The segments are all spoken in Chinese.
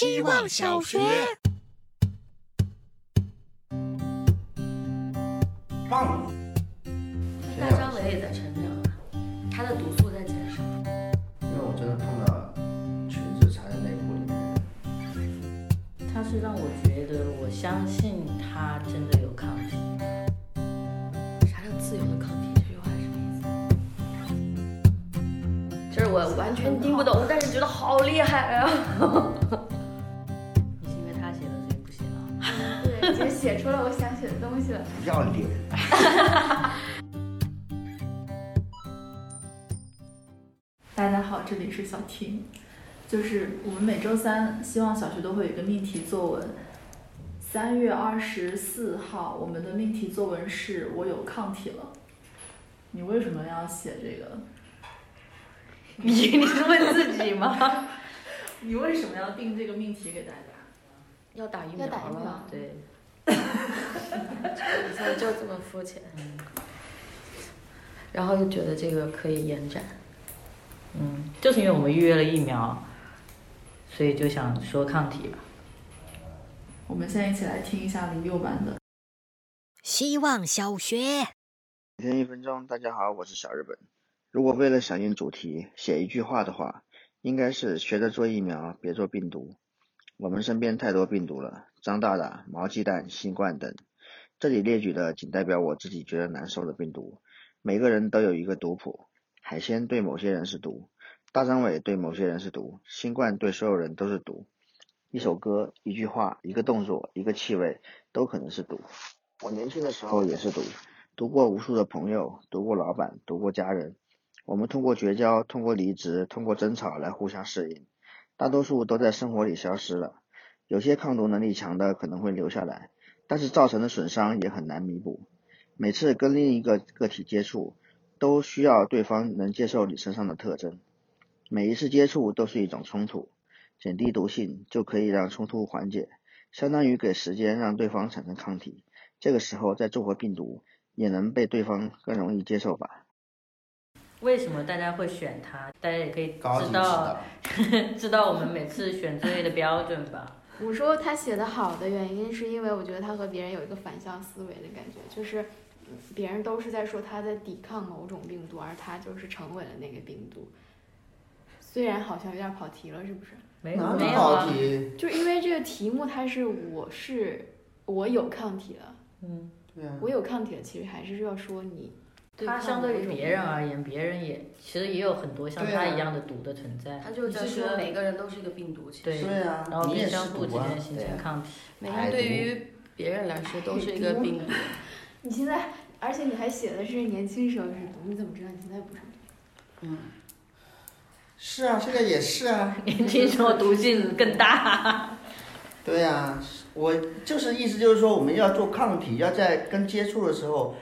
希望小学。棒！大张伟也在成长，他的毒素在减少。因为我真的碰到裙子藏在内裤里面，他是让我觉得，我相信他真的有抗体。啥叫自由的抗体？这句话什么意思？就是我完全听不懂，但是觉得好厉害啊！写出了我想写的东西了。不要脸！大家好，这里是小婷。就是我们每周三，希望小学都会有一个命题作文。三月二十四号，我们的命题作文是“我有抗体了”。你为什么要写这个？你你是问自己吗？你为什么要定这个命题给大家？要打疫苗要打疫苗了，对，你现在就这么肤浅。然后就觉得这个可以延展。嗯，就是因为我们预约了疫苗，所以就想说抗体吧。我们现在一起来听一下李幼班的。希望小学。每天一分钟，大家好，我是小日本。如果为了响应主题写一句话的话，应该是学着做疫苗，别做病毒。我们身边太多病毒了，张大大、毛鸡蛋、新冠等。这里列举的仅代表我自己觉得难受的病毒，每个人都有一个毒谱。海鲜对某些人是毒，大张伟对某些人是毒，新冠对所有人都是毒。一首歌、一句话、一个动作、一个气味，都可能是毒。我年轻的时候也是毒，毒过无数的朋友，毒过老板，毒过家人。我们通过绝交，通过离职，通过争吵来互相适应，大多数都在生活里消失了。有些抗毒能力强的可能会留下来，但是造成的损伤也很难弥补。每次跟另一个个体接触，都需要对方能接受你身上的特征。每一次接触都是一种冲突，减低毒性就可以让冲突缓解，相当于给时间让对方产生抗体。这个时候再做回病毒，也能被对方更容易接受吧。为什么大家会选它？大家也可以知道，知道我们每次选作业的标准吧。我说他写的好的原因，是因为我觉得他和别人有一个反向思维的感觉，就是嗯别人都是在说他在抵抗某种病毒，而他就是成为了那个病毒。虽然好像有点跑题了，是不是？没有啊，好题？就因为这个题目，它是我是我有抗体了，嗯，对啊，我有抗体了，其实还是要说你对抗它相对于别人而言，别人也其实也有很多像对啊它一样的毒的存在。他就是在说每个人都是一个病毒，其实对对啊然后你也并相是毒啊互之间形成抗体。每个人对于别人来说都是一个 病毒。你现在，而且你还写的是年轻时候是毒，你怎么知道你现在不是毒？嗯，是啊，现在也是啊。年轻时候毒性更大。对呀、我就是意思就是说，我们要做抗体，要在跟接触的时候，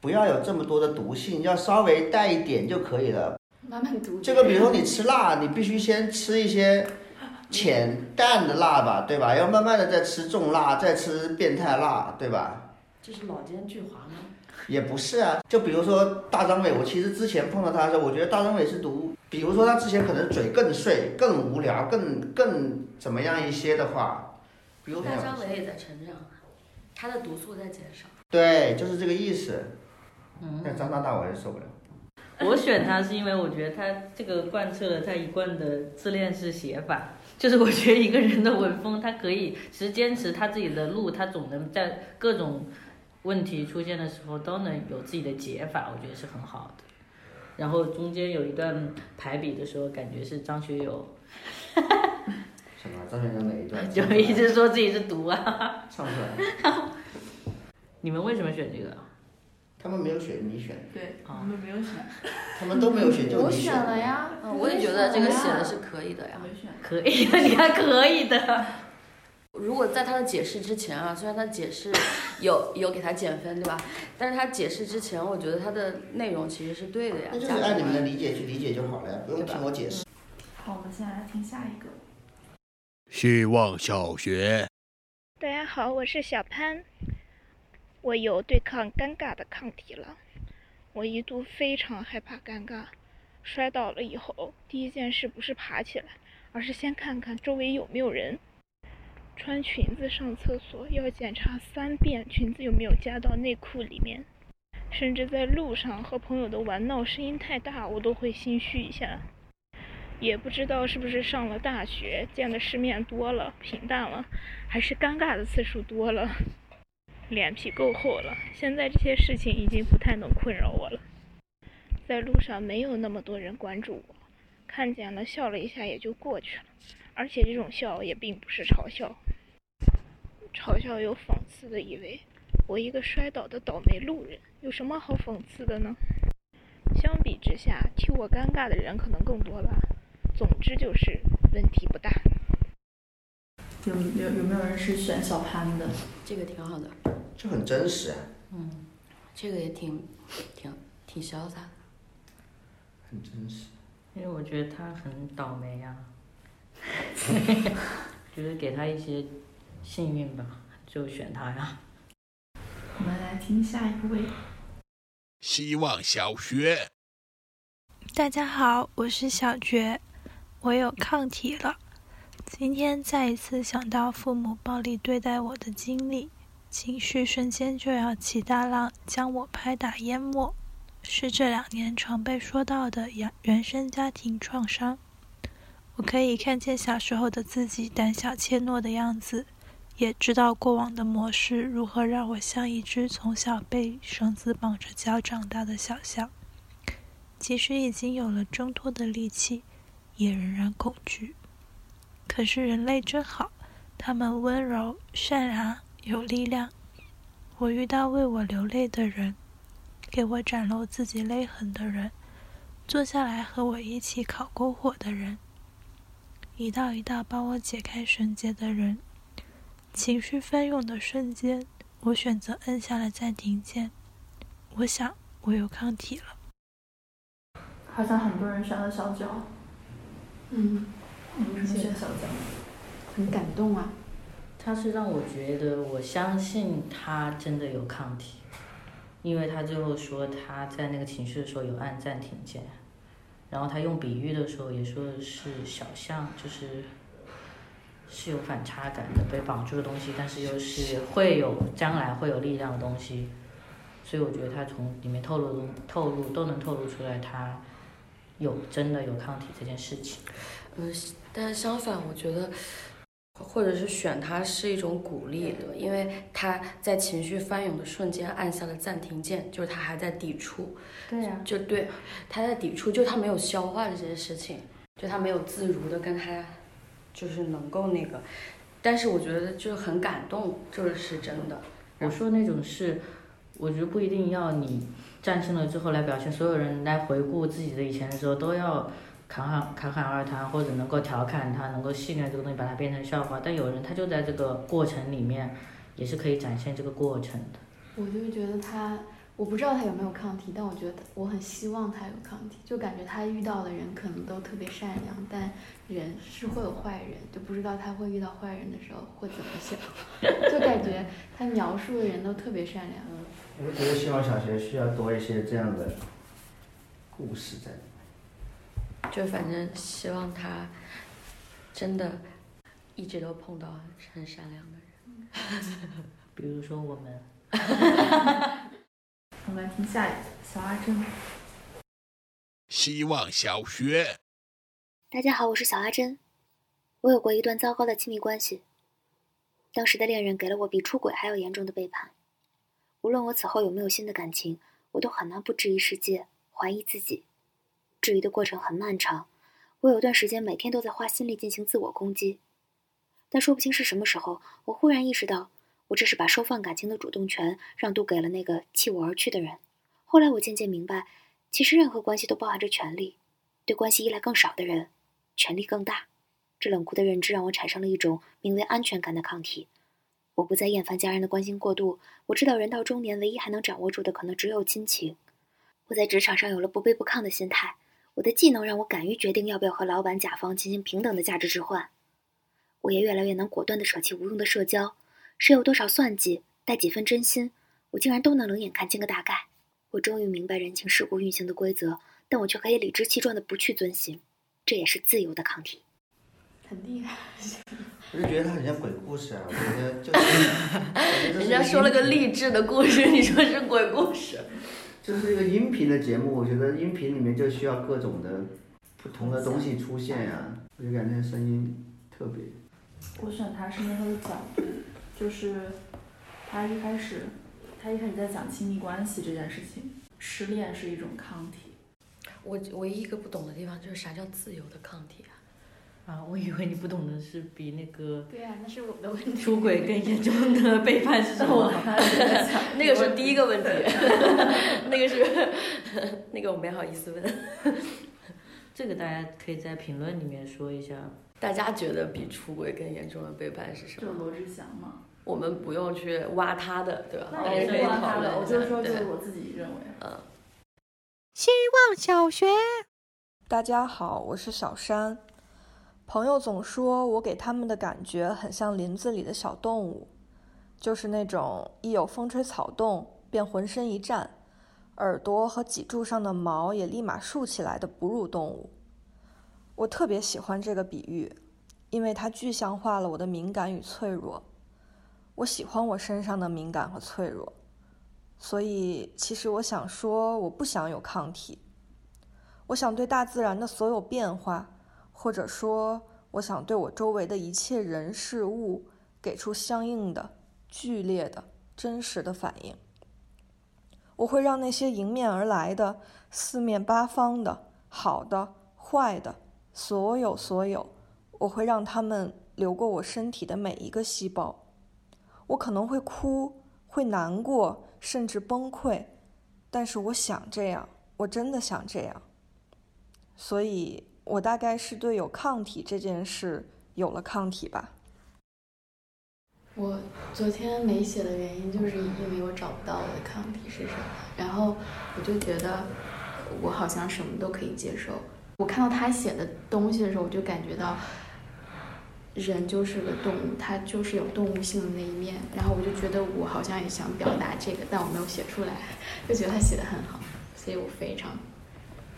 不要有这么多的毒性，要稍微带一点就可以了。慢慢毒。这个比如说你吃辣，你必须先吃一些浅淡的辣吧，对吧？要慢慢的再吃重辣，再吃变态辣，对吧？这是老奸巨猾吗？也不是啊，就比如说大张伟，我其实之前碰到他的时候，我觉得大张伟是毒。比如说他之前可能嘴更碎、更无聊、更更怎么样一些的话，比如大张伟也在成长啊，他的毒素在减少。对，就是这个意思。嗯，但张大大我还是受不了。我选他是因为我觉得他这个贯彻了他一贯的自恋式写法，就是我觉得一个人的文风，他可以其实坚持他自己的路，他总能在各种问题出现的时候都能有自己的解法，我觉得是很好的。然后中间有一段排比的时候，感觉是张学友什么？张学友哪一段？就一直说自己是毒啊。唱出来。你们为什么选这个？他们没有选，你选。对，啊我们没有选，他们都没有选，就我你选了。呀，嗯，我也觉得这个写的是可以的呀。没选。可以的，你看可以的。如果在他的解释之前啊，虽然他解释有有给他减分，对吧？但是他解释之前，我觉得他的内容其实是对的呀。那就是按你们的理解去理解就好了呀，不用听我解释。好，我们现在来听下一个。希望小学。大家好，我是小潘。我有对抗尴尬的抗体了。我一度非常害怕尴尬，摔倒了以后，第一件事不是爬起来，而是先看看周围有没有人。穿裙子上厕所要检查三遍裙子有没有夹到内裤里面，甚至在路上和朋友的玩闹声音太大，我都会心虚一下。也不知道是不是上了大学，见的世面多了，平淡了，还是尴尬的次数多了，脸皮够厚了。现在这些事情已经不太能困扰我了。在路上没有那么多人关注我，看见了笑了一下也就过去了，而且这种笑也并不是嘲笑。嘲笑有讽刺的意味。我一个摔倒的倒霉路人，有什么好讽刺的呢？相比之下，替我尴尬的人可能更多吧。总之就是问题不大。有有有没有人是选小潘的？这个挺好的。这很真实啊。嗯，这个也挺挺挺潇洒的。很真实。因为我觉得他很倒霉啊，觉得给他一些幸运吧，就选他呀。我们来听下一位。希望小学。大家好，我是小觉，我有抗体了。今天再一次想到父母暴力对待我的经历，情绪瞬间就要起大浪，将我拍打淹没。是这两年常被说到的原原生家庭创伤。我可以看见小时候的自己胆小怯懦的样子，也知道过往的模式如何让我像一只从小被绳子绑着脚长大的小象。即使已经有了挣脱的力气，也仍然恐惧。可是人类真好，他们温柔、善良、有力量。我遇到为我流泪的人，给我展露自己泪痕的人，坐下来和我一起烤篝火的人，一道一道帮我解开绳结的人。情绪翻涌的瞬间，我选择摁下了暂停键。我想，我有抗体了。好像很多人选了小九。嗯，你为什么选小九？很感动啊。他是让我觉得，我相信他真的有抗体，因为他最后说他在那个情绪的时候有按暂停键，然后他用比喻的时候也说的是小象，就是是有反差感的，被绑住的东西，但是又是会有将来会有力量的东西，所以我觉得他从里面透露透露都能透露出来他有真的有抗体这件事情。嗯，但是相反，我觉得，或者是选他是一种鼓励的，因为他在情绪翻涌的瞬间按下了暂停键，就是他还在抵触。对呀、就对，他在抵触，就他没有消化这件事情，就他没有自如的跟他，就是能够那个，但是我觉得就是很感动，这是真的。我说那种是，我觉得不一定要你战胜了之后来表现，所有人来回顾自己的以前的时候都要侃侃侃侃而谈，或者能够调侃他，能够戏谑这个东西，把它变成笑话。但有人他就在这个过程里面，也是可以展现这个过程的。我就觉得他，我不知道他有没有抗体，但我觉得我很希望他有抗体，就感觉他遇到的人可能都特别善良，但人是会有坏人，就不知道他会遇到坏人的时候会怎么想，就感觉他描述的人都特别善良。我觉得希望小学需要多一些这样的故事在里面。就反正希望他真的一直都碰到很善良的人。比如说我们，我们来听下一个小阿珍。希望小学。大家好，我是小阿珍。我有过一段糟糕的亲密关系，当时的恋人给了我比出轨还要严重的背叛。无论我此后有没有新的感情，我都很难不质疑世界，怀疑自己。质疑的过程很漫长，我有段时间每天都在花心力进行自我攻击。但说不清是什么时候，我忽然意识到，我这是把收放感情的主动权让渡给了那个弃我而去的人。后来我渐渐明白，其实任何关系都包含着权利，对关系依赖更少的人，权力更大。这冷酷的认知让我产生了一种名为安全感的抗体。我不再厌烦家人的关心过度，我知道人到中年唯一还能掌握住的可能只有亲情。我在职场上有了不卑不亢的心态，我的技能让我敢于决定要不要和老板、甲方进行平等的价值置换。我也越来越能果断地舍弃无用的社交，谁有多少算计，带几分真心，我竟然都能冷眼看清个大概。我终于明白人情世故运行的规则，但我却可以理直气壮的不去遵循，这也是自由的抗体。很厉害。我就觉得它很像鬼故事啊，我觉得就 是。人家说了个励志的故事，你说是鬼故事。就是一个音频的节目，我觉得音频里面就需要各种的不同的东西出现呀、我就感觉声音特别。我选他是因为他的角度，就是他一开始，他一开始在讲亲密关系这件事情，失恋是一种抗体。我唯一一个不懂的地方就是啥叫自由的抗体啊？啊，我以为你不懂的是比那个对啊，那是我的问题。出轨更严重的 背叛是什么？那个是第一个问题，那个是那个我没好意思问。这个大家可以在评论里面说一下。大家觉得比出轨更严重的背叛是什么？就罗志祥嘛。我们不用去挖他的，对吧？那也是挖他的，我就说就是我自己认为。嗯。希望小学。大家好，我是小山。朋友总说我给他们的感觉很像林子里的小动物，就是那种一有风吹草动便浑身一颤，耳朵和脊柱上的毛也立马竖起来的哺乳动物。我特别喜欢这个比喻，因为它具象化了我的敏感与脆弱。我喜欢我身上的敏感和脆弱，所以其实我想说，我不想有抗体。我想对大自然的所有变化，或者说，我想对我周围的一切人事物给出相应的、剧烈的、真实的反应。我会让那些迎面而来的、四面八方的、好的、坏的，所有所有，我会让他们流过我身体的每一个细胞。我可能会哭，会难过，甚至崩溃，但是我想这样，我真的想这样。所以，我大概是对有抗体这件事有了抗体吧。我昨天没写的原因，就是因为我找不到我的抗体是什么，然后我就觉得我好像什么都可以接受。我看到他写的东西的时候，我就感觉到人就是个动物，他就是有动物性的那一面。然后我就觉得我好像也想表达这个，但我没有写出来，就觉得他写的很好，所以我非常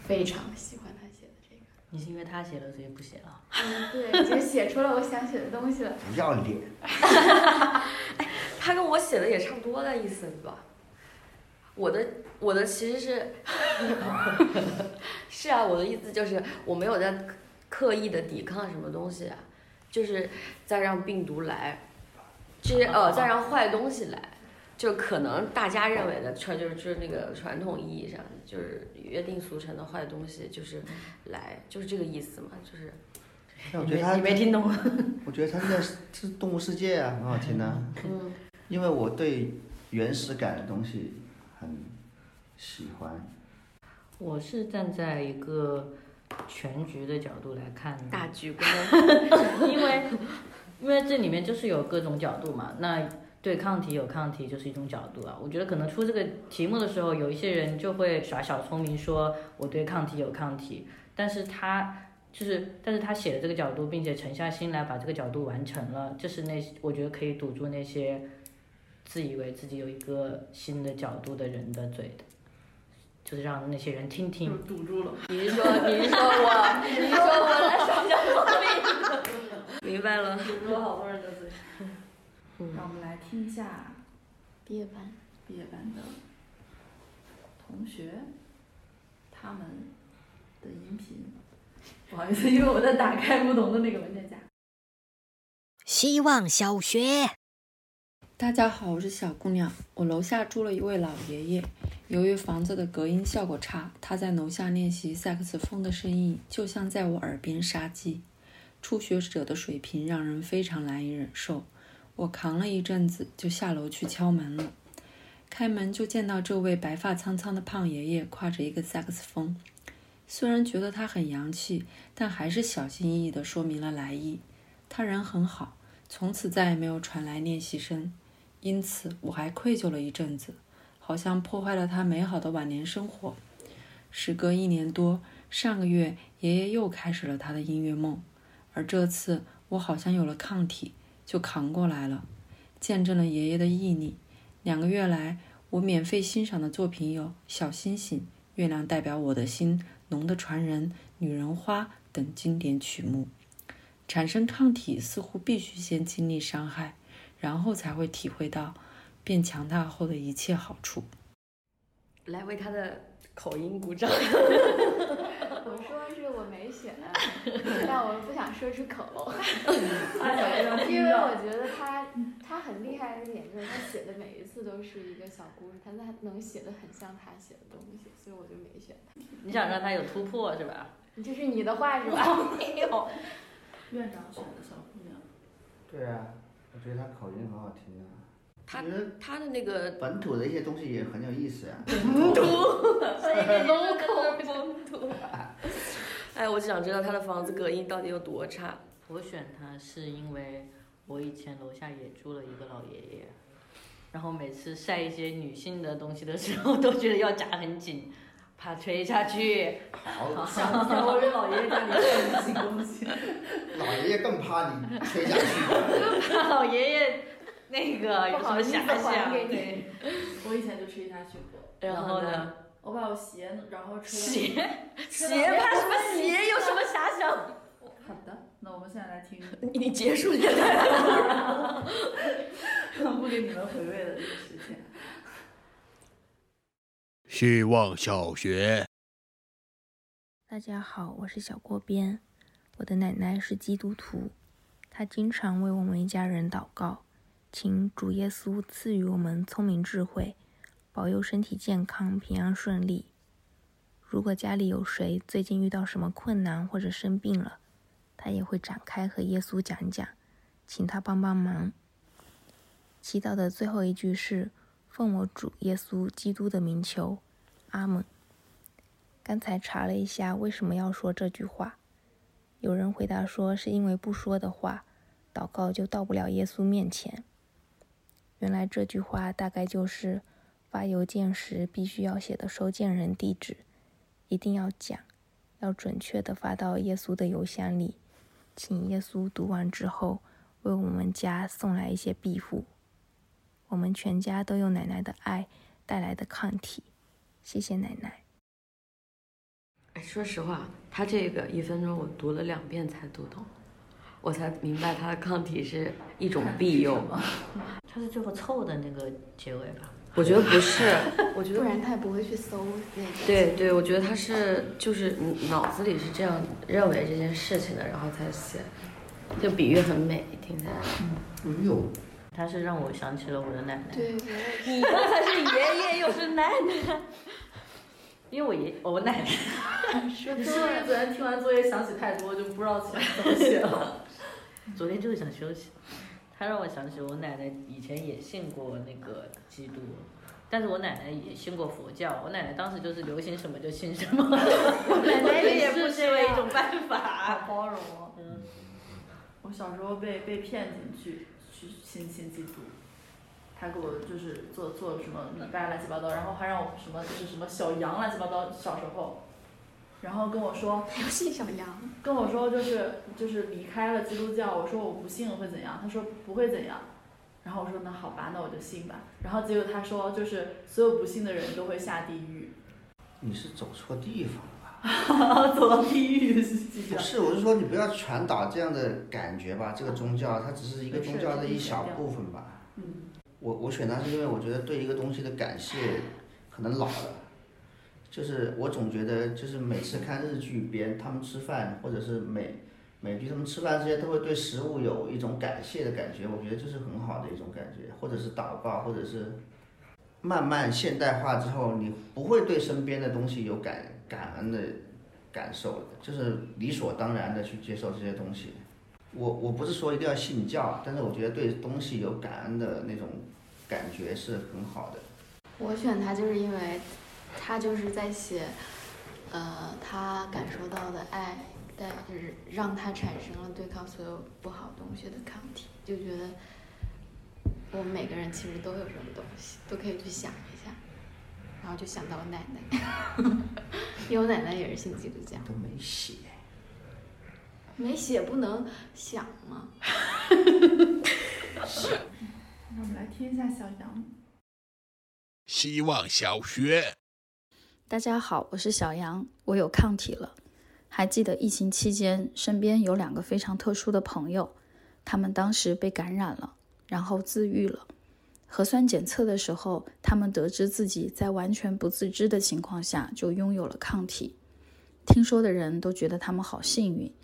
非常喜欢他写的这个。你是因为他写了，所以不写了？嗯，对，已经写出了我想写的东西了。不要脸！他跟我写的也差不多的意思吧？我的我的其实是，是啊，我的意思就是我没有在刻意的抵抗什么东西啊，就是再让病毒来，这些呃，再让坏东西来，就可能大家认为的传就是就是那个传统意义上就是约定俗成的坏东西，就是来就是这个意思嘛，就是。我觉得他你没听懂？我觉得他那个是动物世界啊，很好听的、嗯。因为我对原始感的东西很喜欢。我是站在一个全局的角度来看的，大局观，因为因为这里面就是有各种角度嘛。那对抗体有抗体就是一种角度啊。我觉得可能出这个题目的时候，有一些人就会耍小聪明，说我对抗体有抗体，但是他。就是，但是他写的这个角度，并且沉下心来把这个角度完成了，就是那我觉得可以堵住那些自以为自己有一个新的角度的人的嘴的，就是让那些人听听。堵住了。你是说你是说我你是说我来耍小聪明？明白了。堵住了好多人的嘴。嗯。让我们来听一下毕业班毕业班的同学他们的音频。不好意思，因为我在打开不同的那个文件夹。希望小学，大家好，我是小姑娘。我楼下住了一位老爷爷，由于房子的隔音效果差，他在楼下练习萨克斯风的声音就像在我耳边杀鸡。初学者的水平让人非常难以忍受。我扛了一阵子，就下楼去敲门了。开门就见到这位白发苍苍的胖爷爷挎着一个萨克斯风。虽然觉得他很洋气，但还是小心翼翼地说明了来意。他人很好，从此再也没有传来练习声，因此我还愧疚了一阵子，好像破坏了他美好的晚年生活。时隔一年多，上个月爷爷又开始了他的音乐梦，而这次我好像有了抗体，就扛过来了，见证了爷爷的毅力。两个月来，我免费欣赏的作品有《小星星》《月亮代表我的心》。《龙的传人》《女人花》等经典曲目，产生抗体似乎必须先经历伤害，然后才会体会到变强大后的一切好处。来为他的口音鼓掌。我说是我没选，但我不想说出口，因为我觉得他他很厉害的一点就是他写的每一次都是一个小故事，他他能写的很像他写的东西，所以我就没选他。你想让他有突破是吧？这是你的话是吧？没有。院长选的小姑娘。对啊，我觉得他口音很好听啊。他他的那个本土的一些东西也很有意思啊。本土，local 本土。哎，我就想知道他的房子隔音到底有多差。我选他是因为我以前楼下也住了一个老爷爷，然后每次晒一些女性的东西的时候，都觉得要夹很紧，怕吹下去。好，想想我给老爷爷家里晒女性东西。老爷爷更怕你吹下去。怕老爷爷那个有什么遐想？对，我以前就吹下去过。然后呢？我把我鞋，然后吹。鞋？鞋怕什么鞋？有什么遐想？好的，那我们现在来听。你结束现在。不给你们回味的这个时间。希望小学。大家好，我是小锅边。我的奶奶是基督徒，她经常为我们一家人祷告，请主耶稣赐予我们聪明智慧。保佑身体健康、平安顺利。如果家里有谁最近遇到什么困难或者生病了，他也会展开和耶稣讲讲，请他帮帮忙。祈祷的最后一句是：“奉我主耶稣基督的名求，阿门。”刚才查了一下为什么要说这句话，有人回答说是因为不说的话，祷告就到不了耶稣面前。原来这句话大概就是。发邮件时必须要写的收件人地址，一定要讲，要准确的发到耶稣的邮箱里，请耶稣读完之后为我们家送来一些庇护。我们全家都用奶奶的爱带来的抗体，谢谢奶奶。哎，说实话，他这个一分钟我读了两遍才读懂，我才明白他的抗体是一种 庇佑。他是最后凑的那个结尾吧？我觉得不是，我觉得不然他也不会去搜那个。对对，我觉得他是就是脑子里是这样认为这件事情的，然后才写，就比喻很美，听起来。嗯。呦，他是让我想起了我的奶奶。对，你刚才是爷爷又是奶奶，因为我爷我奶奶。你是不是昨天听完作业想起太多，就不知道怎么写了？昨天就是想休息。他让我想起我奶奶以前也信过那个基督，但是我奶奶也信过佛教。我奶奶当时就是流行什么就信什么，我奶奶也不失为一种办法。好包容哦。嗯。我小时候被被骗进去去信信基督，他给我就是做做什么礼拜乱七八糟，然后还让我什么就是什么小羊乱七八糟，小时候。然后跟我说，要信小羊。跟我说就是就是离开了基督教，我说我不信会怎样？他说不会怎样。然后我说那好吧，那我就信吧。然后结果他说就是所有不信的人都会下地狱。你是走错地方？走到地狱不是，我是说你不要传导这样的感觉吧。这个宗教它只是一个宗教的一小部分吧。嗯。我我选它是因为我觉得对一个东西的感谢可能老了。就是我总觉得，就是每次看日剧，别人他们吃饭，或者是美美剧他们吃饭这些，都会对食物有一种感谢的感觉。我觉得这是很好的一种感觉，或者是祷告，或者是慢慢现代化之后，你不会对身边的东西有感感恩的感受，就是理所当然的去接受这些东西。我我不是说一定要信教，但是我觉得对东西有感恩的那种感觉是很好的。我选他就是因为。他就是在写，呃，他感受到的爱，带就是让他产生了对抗所有不好东西的抗体，就觉得我们每个人其实都有这种东西，都可以去想一下，然后就想到我奶奶，因为我奶奶也是信基督教。都没写，没写不能想吗？那我们来听一下小杨。希望小学。大家好，我是小杨，我有抗体了。还记得疫情期间，身边有两个非常特殊的朋友，他们当时被感染了，然后自愈了。核酸检测的时候，他们得知自己在完全不自知的情况下就拥有了抗体。听说的人都觉得他们好幸运，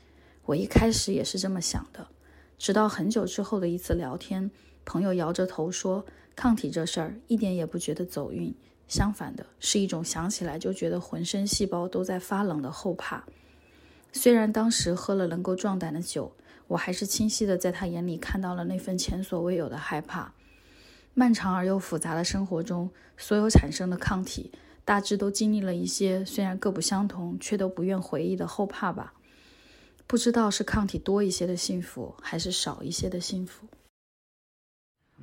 我一开始也是这么想的。直到很久之后的一次聊天，朋友摇着头说：“抗体这事儿一点也不觉得走运，相反的是一种想起来就觉得浑身细胞都在发冷的后怕。”虽然当时喝了能够壮胆的酒，我还是清晰的在他眼里看到了那份前所未有的害怕。漫长而又复杂的生活中，所有产生的抗体大致都经历了一些虽然各不相同，却都不愿回忆的后怕吧。不知道是抗体多一些的幸福，还是少一些的幸福。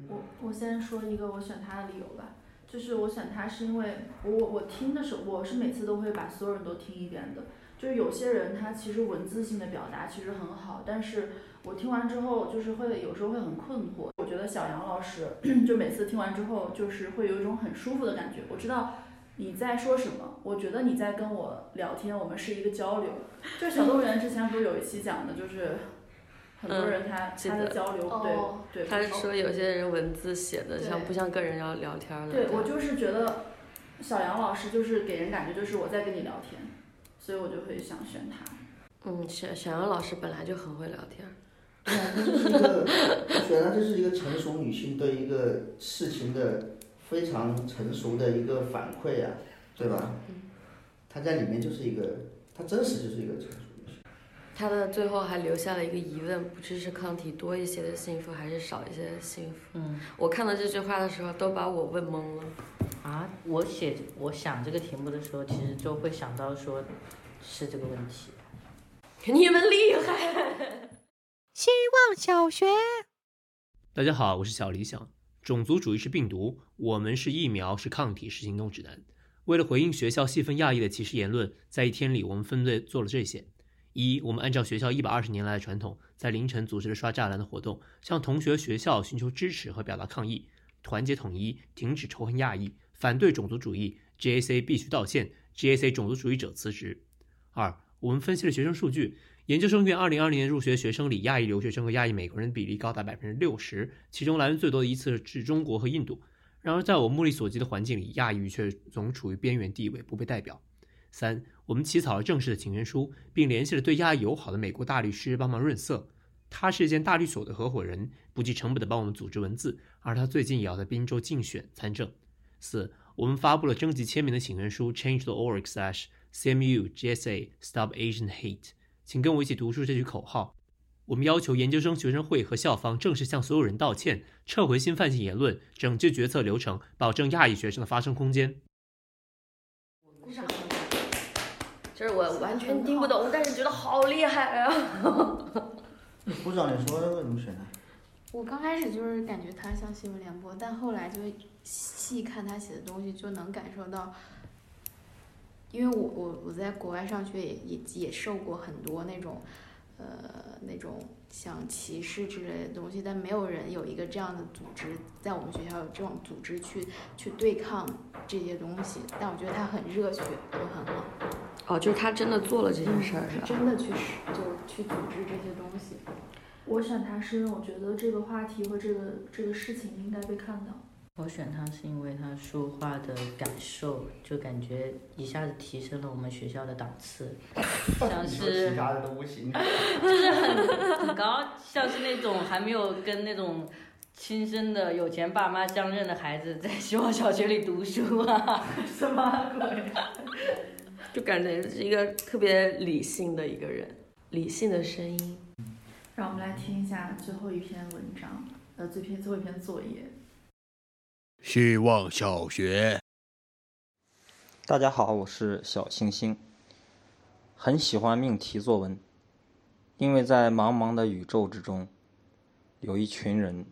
我我先说一个我选他的理由吧，就是我选他是因为我我听的时候，我是每次都会把所有人都听一遍的。就是有些人他其实文字性的表达其实很好，但是。我听完之后，就是会有时候会很困惑。我觉得小杨老师 就每次听完之后，就是会有一种很舒服的感觉。我知道你在说什么，我觉得你在跟我聊天，我们是一个交流。就是小动物园之前不是有一期讲的，就是很多人他他的交流，对对。他说有些人文字写的像不像跟人要聊天了。对我就是觉得小杨老师就是给人感觉就是我在跟你聊天，所以我就会想选他。嗯，小小杨老师本来就很会聊天。对啊，这就是一个，显然这是一个成熟女性对一个事情的非常成熟的一个反馈呀，对吧？她在里面就是一个，她真实就是一个成熟女性。她的最后还留下了一个疑问：不知是抗体多一些的幸福，还是少一些的幸福？嗯，我看到这句话的时候，都把我问懵了。啊，我写我想这个题目的时候，其实就会想到说，是这个问题。你们厉害。希望小学，大家好，我是小理想。种族主义是病毒，我们是疫苗，是抗体，是行动指南。为了回应学校细分亚裔的歧视言论，在一天里，我们分队做了这些：一，我们按照学校一百二十年来的传统，在凌晨组织了刷栅栏的活动，向同学、学校寻求支持和表达抗议，团结统一，停止仇恨亚裔，反对种族主义。GAC 必须道歉，GAC 种族主义者辞职。二，我们分析了学生数据。研究生院2020年入学学生里，亚裔留学生和亚裔美国人比例高达百分之六十，其中来源最多的一次是中国和印度。然而，在我目力所及的环境里，亚裔却总处于边缘地位，不被代表。三，我们起草了正式的请愿书，并联系了对亚裔友好的美国大律师帮忙润色。他是一间大律所的合伙人，不计成本的帮我们组织文字，而他最近也要在宾州竞选参政。四，我们发布了征集签名的请愿书，Change the org/cmu gsa stop Asian hate。请跟我一起读出这句口号。我们要求研究生学生会和校方正式向所有人道歉，撤回新犯性言论，整治决策流程，保证亚裔学生的发声空间。鼓掌。就是我完全听不懂，但是觉得好厉害啊！鼓掌，你说为什么选他？我刚开始就是感觉他像新闻联播，但后来就细看他写的东西，就能感受到。因为我我我在国外上学也也也受过很多那种，呃那种像歧视之类的东西，但没有人有一个这样的组织，在我们学校有这种组织去去对抗这些东西。但我觉得他很热血，就很好。哦，就是他真的做了这件事儿，是吧？真的去使，就去组织这些东西。我选他是因为我觉得这个话题和这个这个事情应该被看到。我选他是因为他说话的感受，就感觉一下子提升了我们学校的档次，像是其他的都不行，就是很很高，像是那种还没有跟那种亲生的有钱爸妈相认的孩子在希望小学里读书啊，什么鬼？就感觉是一个特别理性的一个人，理性的声音。让我们来听一下最后一篇文章，呃，最篇最后一篇作业。希望小学，大家好，我是小星星。很喜欢命题作文，因为在茫茫的宇宙之中，有一群人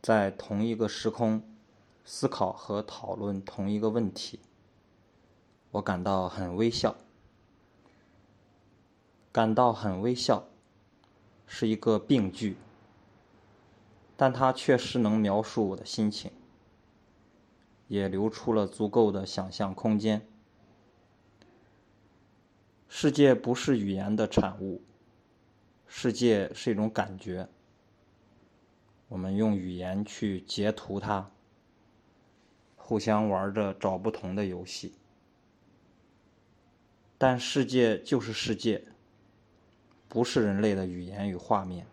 在同一个时空思考和讨论同一个问题，我感到很微笑。感到很微笑，是一个病句，但它确实能描述我的心情。也留出了足够的想象空间。世界不是语言的产物，世界是一种感觉。我们用语言去截图它，互相玩着找不同的游戏。但世界就是世界，不是人类的语言与画面。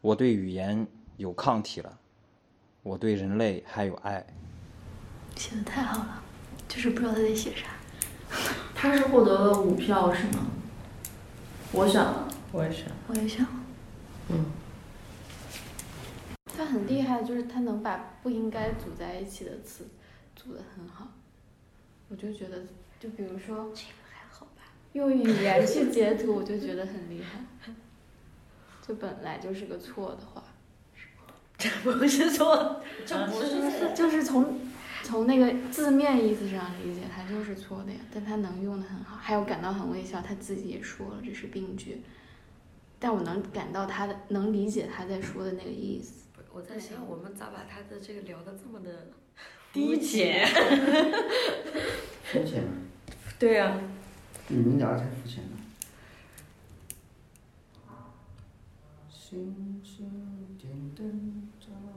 我对语言有抗体了，我对人类还有爱。写的太好了，就是不知道他在写啥。他是获得了五票是吗？我选了，我也选，我也选了。嗯。他很厉害，就是他能把不应该组在一起的词组的很好。我就觉得，就比如说这个还好吧，用语言去截图，我就觉得很厉害。就本来就是个错的话，这不是错，这不是，就是从从那个字面意思上理解，它就是错的呀。但他能用的很好，还有感到很微笑，他自己也说了这是病句，但我能感到他的能理解他在说的那个意思。我在想，我们咋把他的这个聊的这么的 低浅？肤浅。对呀、啊。你们聊的太肤浅了。星星点灯照亮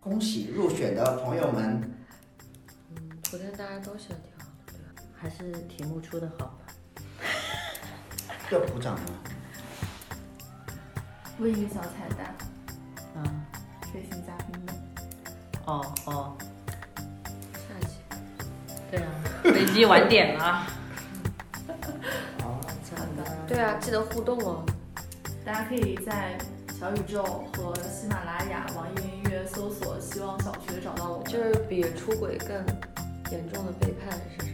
恭喜入选的朋友们！嗯，昨天大家都写的挺好的，对吧？还是题目出的好吧？要鼓掌吗？问一个小彩蛋。嗯。飞行嘉宾们。哦哦。下一期。对啊，飞机晚点了。对啊，记得互动哦。大家可以在小宇宙和喜马拉雅、网易云音乐搜索“希望小学”找到我。就是比出轨更严重的背叛是